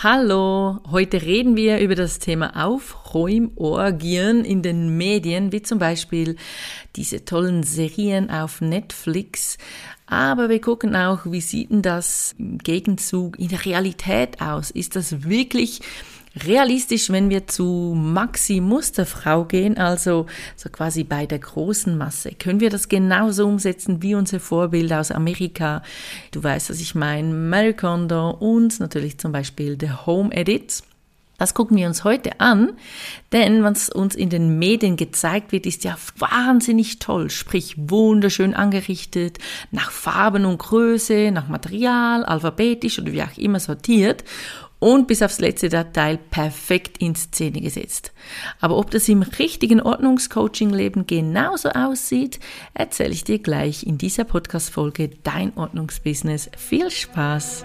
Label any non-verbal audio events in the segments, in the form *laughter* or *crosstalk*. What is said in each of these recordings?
Hallo, heute reden wir über das Thema Aufräumorgien in den Medien, wie zum Beispiel diese tollen Serien auf Netflix. Aber wir gucken auch, wie sieht denn das im Gegenzug in der Realität aus? Ist das wirklich realistisch, wenn wir zu Maxi Musterfrau gehen, also so quasi bei der großen Masse. Können wir das genauso umsetzen wie unser Vorbild aus Amerika? Du weißt, was ich meine, Mary Kondo und natürlich zum Beispiel The Home Edits. Das gucken wir uns heute an, denn was uns in den Medien gezeigt wird, ist ja wahnsinnig toll, sprich wunderschön angerichtet, nach Farben und Größe, nach Material, alphabetisch oder wie auch immer sortiert und bis aufs letzte Detail perfekt in Szene gesetzt. Aber ob das im richtigen Ordnungscoaching-Leben genauso aussieht, erzähle ich dir gleich in dieser Podcast-Folge Dein Ordnungsbusiness. Viel Spaß!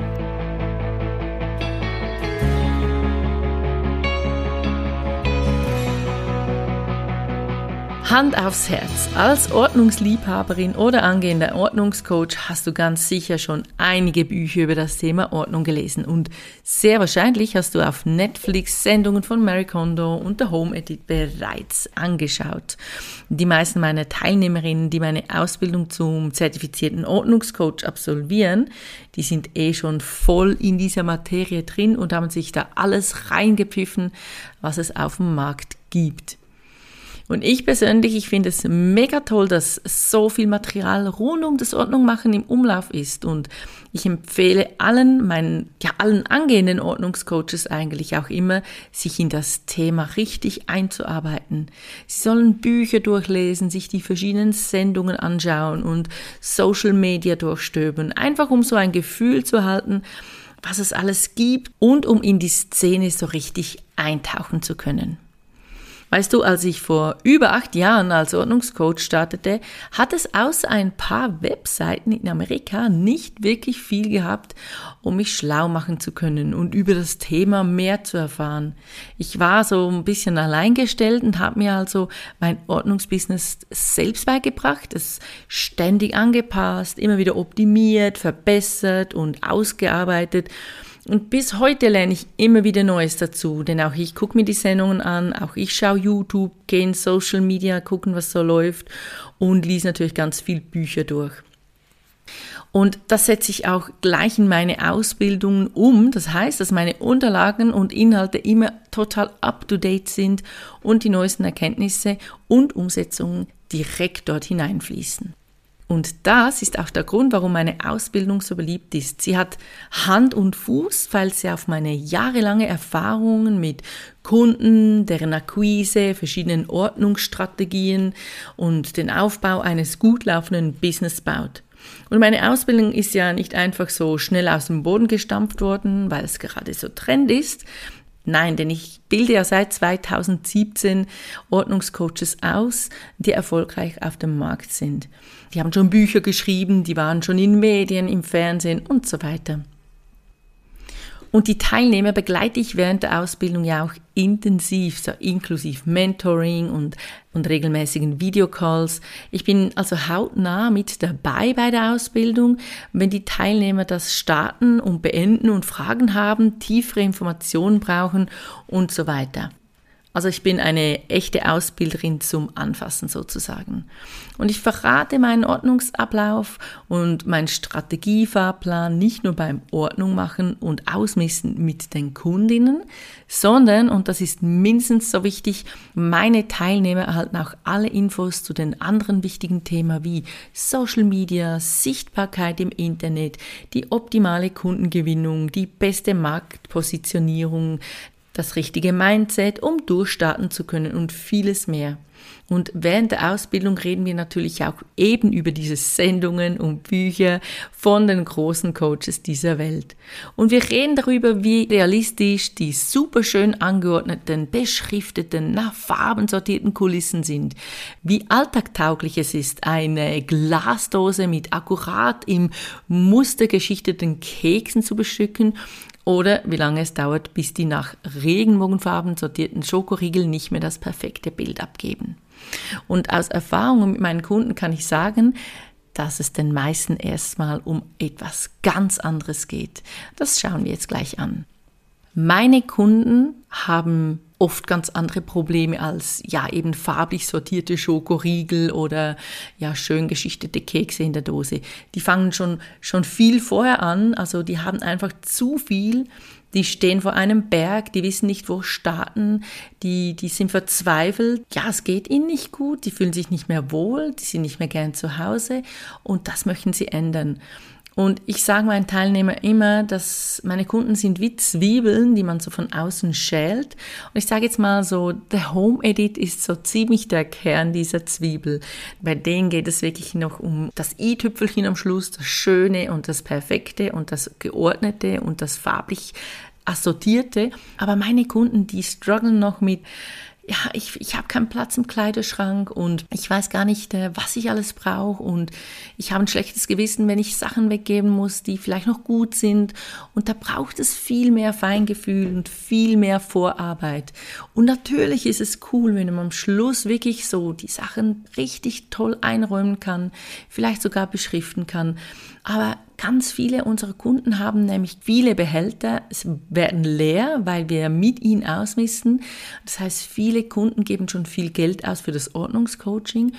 Hand aufs Herz. Als Ordnungsliebhaberin oder angehender Ordnungscoach hast du ganz sicher schon einige Bücher über das Thema Ordnung gelesen und sehr wahrscheinlich hast du auf Netflix Sendungen von Mary Kondo und der Home Edit bereits angeschaut. Die meisten meiner Teilnehmerinnen, die meine Ausbildung zum zertifizierten Ordnungscoach absolvieren, die sind eh schon voll in dieser Materie drin und haben sich da alles reingepfiffen, was es auf dem Markt gibt. Und ich persönlich, ich finde es mega toll, dass so viel Material rund um das Ordnungmachen im Umlauf ist. Und ich empfehle allen, meinen, ja, allen angehenden Ordnungscoaches eigentlich auch immer, sich in das Thema richtig einzuarbeiten. Sie sollen Bücher durchlesen, sich die verschiedenen Sendungen anschauen und Social Media durchstöbern. Einfach um so ein Gefühl zu halten, was es alles gibt und um in die Szene so richtig eintauchen zu können. Weißt du, als ich vor über acht Jahren als Ordnungscoach startete, hat es außer ein paar Webseiten in Amerika nicht wirklich viel gehabt, um mich schlau machen zu können und über das Thema mehr zu erfahren. Ich war so ein bisschen alleingestellt und habe mir also mein Ordnungsbusiness selbst beigebracht, es ständig angepasst, immer wieder optimiert, verbessert und ausgearbeitet. Und bis heute lerne ich immer wieder Neues dazu, denn auch ich gucke mir die Sendungen an, auch ich schaue YouTube, gehe in Social Media, gucken, was so läuft und lese natürlich ganz viel Bücher durch. Und das setze ich auch gleich in meine Ausbildungen um. Das heißt, dass meine Unterlagen und Inhalte immer total up-to-date sind und die neuesten Erkenntnisse und Umsetzungen direkt dort hineinfließen. Und das ist auch der Grund, warum meine Ausbildung so beliebt ist. Sie hat Hand und Fuß, weil sie auf meine jahrelange Erfahrungen mit Kunden, deren Akquise, verschiedenen Ordnungsstrategien und den Aufbau eines gut laufenden Business baut. Und meine Ausbildung ist ja nicht einfach so schnell aus dem Boden gestampft worden, weil es gerade so Trend ist. Nein, denn ich bilde ja seit 2017 Ordnungscoaches aus, die erfolgreich auf dem Markt sind. Die haben schon Bücher geschrieben, die waren schon in Medien, im Fernsehen und so weiter. Und die Teilnehmer begleite ich während der Ausbildung ja auch intensiv, so inklusive Mentoring und, und regelmäßigen Videocalls. Ich bin also hautnah mit dabei bei der Ausbildung, wenn die Teilnehmer das starten und beenden und Fragen haben, tiefere Informationen brauchen und so weiter. Also ich bin eine echte Ausbilderin zum Anfassen sozusagen. Und ich verrate meinen Ordnungsablauf und meinen Strategiefahrplan nicht nur beim Ordnung machen und Ausmisten mit den Kundinnen, sondern, und das ist mindestens so wichtig, meine Teilnehmer erhalten auch alle Infos zu den anderen wichtigen Themen wie Social Media, Sichtbarkeit im Internet, die optimale Kundengewinnung, die beste Marktpositionierung, das richtige Mindset, um durchstarten zu können und vieles mehr. Und während der Ausbildung reden wir natürlich auch eben über diese Sendungen und Bücher von den großen Coaches dieser Welt. Und wir reden darüber, wie realistisch die superschön angeordneten, beschrifteten, nach Farben sortierten Kulissen sind, wie alltagtauglich es ist, eine Glasdose mit akkurat im Muster geschichteten Keksen zu bestücken oder wie lange es dauert, bis die nach Regenbogenfarben sortierten Schokoriegel nicht mehr das perfekte Bild abgeben. Und aus Erfahrung mit meinen Kunden kann ich sagen, dass es den meisten erstmal um etwas ganz anderes geht. Das schauen wir jetzt gleich an. Meine Kunden haben oft ganz andere Probleme als ja eben farblich sortierte Schokoriegel oder ja schön geschichtete Kekse in der Dose. Die fangen schon schon viel vorher an, also die haben einfach zu viel. Die stehen vor einem Berg, die wissen nicht, wo starten, die, die sind verzweifelt. Ja, es geht ihnen nicht gut, die fühlen sich nicht mehr wohl, die sind nicht mehr gern zu Hause. Und das möchten sie ändern. Und ich sage meinen Teilnehmern immer, dass meine Kunden sind wie Zwiebeln, die man so von außen schält. Und ich sage jetzt mal so, der Home Edit ist so ziemlich der Kern dieser Zwiebel. Bei denen geht es wirklich noch um das i-Tüpfelchen am Schluss, das Schöne und das Perfekte und das Geordnete und das farblich Assortierte. Aber meine Kunden, die strugglen noch mit ja, ich, ich habe keinen Platz im Kleiderschrank und ich weiß gar nicht, äh, was ich alles brauche und ich habe ein schlechtes Gewissen, wenn ich Sachen weggeben muss, die vielleicht noch gut sind und da braucht es viel mehr Feingefühl und viel mehr Vorarbeit. Und natürlich ist es cool, wenn man am Schluss wirklich so die Sachen richtig toll einräumen kann, vielleicht sogar beschriften kann. Aber Ganz viele unserer Kunden haben nämlich viele Behälter, es werden leer, weil wir mit ihnen ausmisten. Das heißt, viele Kunden geben schon viel Geld aus für das Ordnungscoaching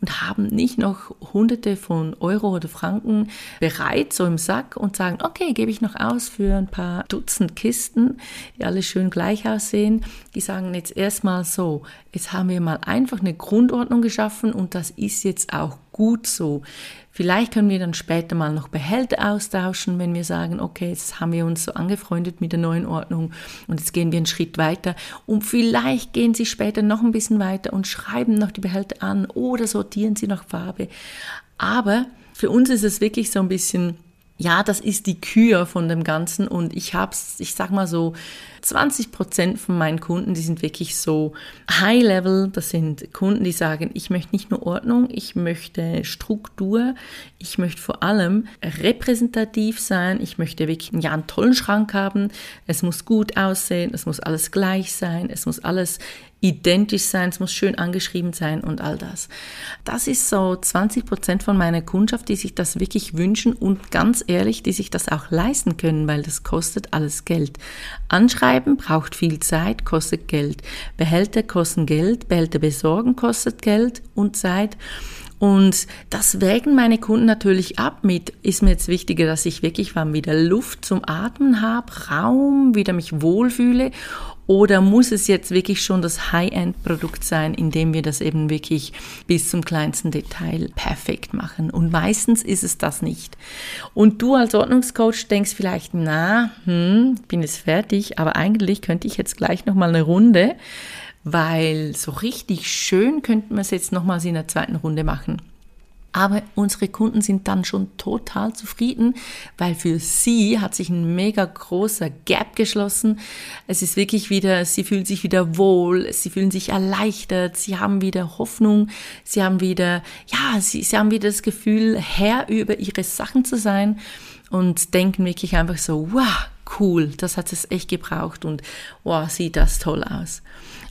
und haben nicht noch Hunderte von Euro oder Franken bereit, so im Sack und sagen, okay, gebe ich noch aus für ein paar Dutzend Kisten, die alle schön gleich aussehen. Die sagen jetzt erstmal so, jetzt haben wir mal einfach eine Grundordnung geschaffen und das ist jetzt auch gut so. Vielleicht können wir dann später mal noch Behälter austauschen, wenn wir sagen, okay, jetzt haben wir uns so angefreundet mit der neuen Ordnung und jetzt gehen wir einen Schritt weiter. Und vielleicht gehen Sie später noch ein bisschen weiter und schreiben noch die Behälter an oder sortieren Sie nach Farbe. Aber für uns ist es wirklich so ein bisschen ja, das ist die Kür von dem Ganzen und ich hab's, ich sag mal so, 20 Prozent von meinen Kunden, die sind wirklich so High Level. Das sind Kunden, die sagen, ich möchte nicht nur Ordnung, ich möchte Struktur, ich möchte vor allem repräsentativ sein, ich möchte wirklich ja, einen tollen Schrank haben, es muss gut aussehen, es muss alles gleich sein, es muss alles identisch sein, es muss schön angeschrieben sein und all das. Das ist so 20 Prozent von meiner Kundschaft, die sich das wirklich wünschen und ganz ehrlich, die sich das auch leisten können, weil das kostet alles Geld. Anschreiben braucht viel Zeit, kostet Geld. Behälter kosten Geld, Behälter besorgen kostet Geld und Zeit. Und das wägen meine Kunden natürlich ab mit, ist mir jetzt wichtiger, dass ich wirklich wieder Luft zum Atmen habe, Raum, wieder mich wohlfühle oder muss es jetzt wirklich schon das High-End-Produkt sein, in dem wir das eben wirklich bis zum kleinsten Detail perfekt machen? Und meistens ist es das nicht. Und du als Ordnungscoach denkst vielleicht, na, hm, bin jetzt fertig, aber eigentlich könnte ich jetzt gleich nochmal eine Runde, weil so richtig schön könnten wir es jetzt nochmals in der zweiten Runde machen. Aber unsere Kunden sind dann schon total zufrieden, weil für sie hat sich ein mega großer Gap geschlossen. Es ist wirklich wieder, sie fühlen sich wieder wohl, sie fühlen sich erleichtert, sie haben wieder Hoffnung, sie haben wieder, ja, sie, sie haben wieder das Gefühl, Herr über ihre Sachen zu sein und denken wirklich einfach so, wow, cool, das hat es echt gebraucht und wow, sieht das toll aus.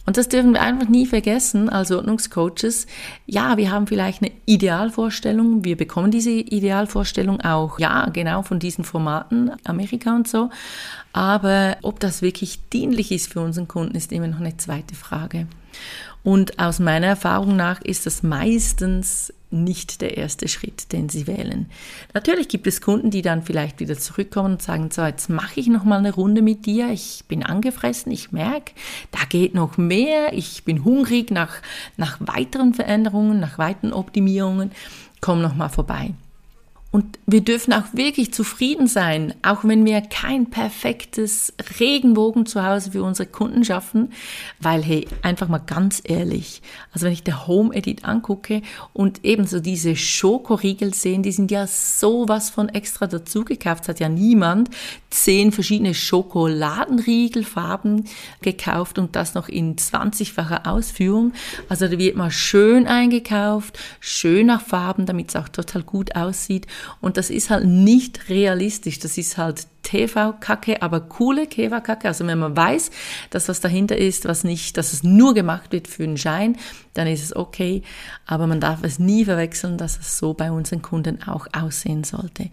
Und das dürfen wir einfach nie vergessen als Ordnungscoaches. Ja, wir haben vielleicht eine Idealvorstellung. Wir bekommen diese Idealvorstellung auch, ja, genau von diesen Formaten, Amerika und so. Aber ob das wirklich dienlich ist für unseren Kunden, ist immer noch eine zweite Frage. Und aus meiner Erfahrung nach ist das meistens nicht der erste Schritt, den sie wählen. Natürlich gibt es Kunden, die dann vielleicht wieder zurückkommen und sagen, so, jetzt mache ich noch mal eine Runde mit dir, ich bin angefressen, ich merke, da geht noch mehr, ich bin hungrig nach, nach weiteren Veränderungen, nach weiteren Optimierungen, komm noch mal vorbei. Und wir dürfen auch wirklich zufrieden sein, auch wenn wir kein perfektes Regenbogen zu Hause für unsere Kunden schaffen, weil hey, einfach mal ganz ehrlich, also wenn ich der Home Edit angucke und ebenso diese Schokoriegel sehen, die sind ja sowas von extra dazu gekauft, es hat ja niemand zehn verschiedene Schokoladenriegelfarben gekauft und das noch in 20-facher Ausführung. Also da wird mal schön eingekauft, schön nach Farben, damit es auch total gut aussieht und das ist halt nicht realistisch. Das ist halt TV-Kacke, aber coole TV-Kacke. Also wenn man weiß, dass was dahinter ist, was nicht, dass es nur gemacht wird für einen Schein, dann ist es okay. Aber man darf es nie verwechseln, dass es so bei unseren Kunden auch aussehen sollte.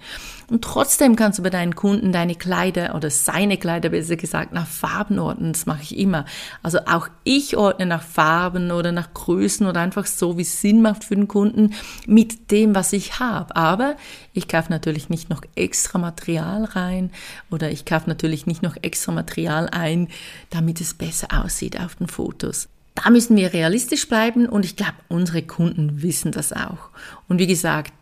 Und trotzdem kannst du bei deinen Kunden deine Kleider oder seine Kleider besser gesagt nach Farben ordnen. Das mache ich immer. Also auch ich ordne nach Farben oder nach Größen oder einfach so, wie es Sinn macht für den Kunden mit dem, was ich habe. Aber ich kaufe natürlich nicht noch extra Material rein oder ich kaufe natürlich nicht noch extra Material ein, damit es besser aussieht auf den Fotos. Da müssen wir realistisch bleiben und ich glaube, unsere Kunden wissen das auch. Und wie gesagt,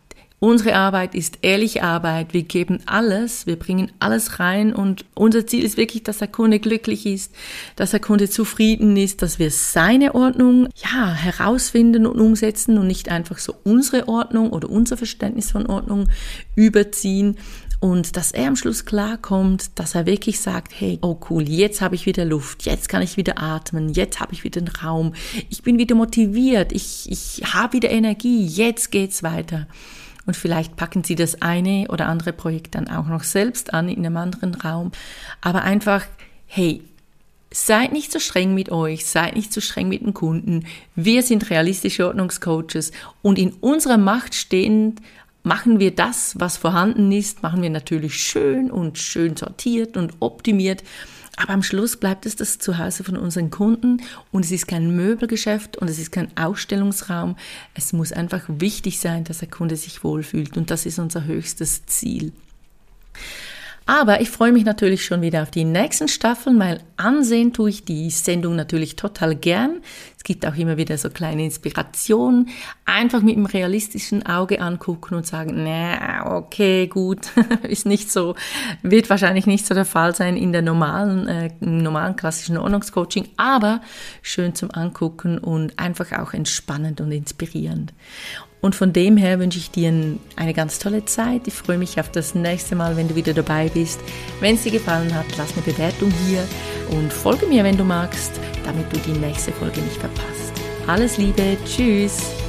Unsere Arbeit ist ehrliche Arbeit. Wir geben alles, wir bringen alles rein und unser Ziel ist wirklich, dass der Kunde glücklich ist, dass der Kunde zufrieden ist, dass wir seine Ordnung ja herausfinden und umsetzen und nicht einfach so unsere Ordnung oder unser Verständnis von Ordnung überziehen und dass er am Schluss klarkommt, dass er wirklich sagt, hey, oh cool, jetzt habe ich wieder Luft, jetzt kann ich wieder atmen, jetzt habe ich wieder den Raum, ich bin wieder motiviert, ich, ich habe wieder Energie, jetzt geht's weiter. Und vielleicht packen Sie das eine oder andere Projekt dann auch noch selbst an in einem anderen Raum. Aber einfach, hey, Seid nicht so streng mit euch, seid nicht so streng mit den Kunden. Wir sind realistische Ordnungscoaches und in unserer Macht stehend machen wir das, was vorhanden ist, machen wir natürlich schön und schön sortiert und optimiert. Aber am Schluss bleibt es das Zuhause von unseren Kunden und es ist kein Möbelgeschäft und es ist kein Ausstellungsraum. Es muss einfach wichtig sein, dass der Kunde sich wohlfühlt und das ist unser höchstes Ziel. Aber ich freue mich natürlich schon wieder auf die nächsten Staffeln, weil ansehen tue ich die Sendung natürlich total gern. Es gibt auch immer wieder so kleine Inspirationen. Einfach mit einem realistischen Auge angucken und sagen, na, okay, gut, *laughs* ist nicht so, wird wahrscheinlich nicht so der Fall sein in der normalen, äh, normalen klassischen Ordnungscoaching, aber schön zum Angucken und einfach auch entspannend und inspirierend. Und von dem her wünsche ich dir eine ganz tolle Zeit. Ich freue mich auf das nächste Mal, wenn du wieder dabei bist. Wenn es dir gefallen hat, lass eine Bewertung hier und folge mir, wenn du magst, damit du die nächste Folge nicht verpasst. Alles Liebe, tschüss!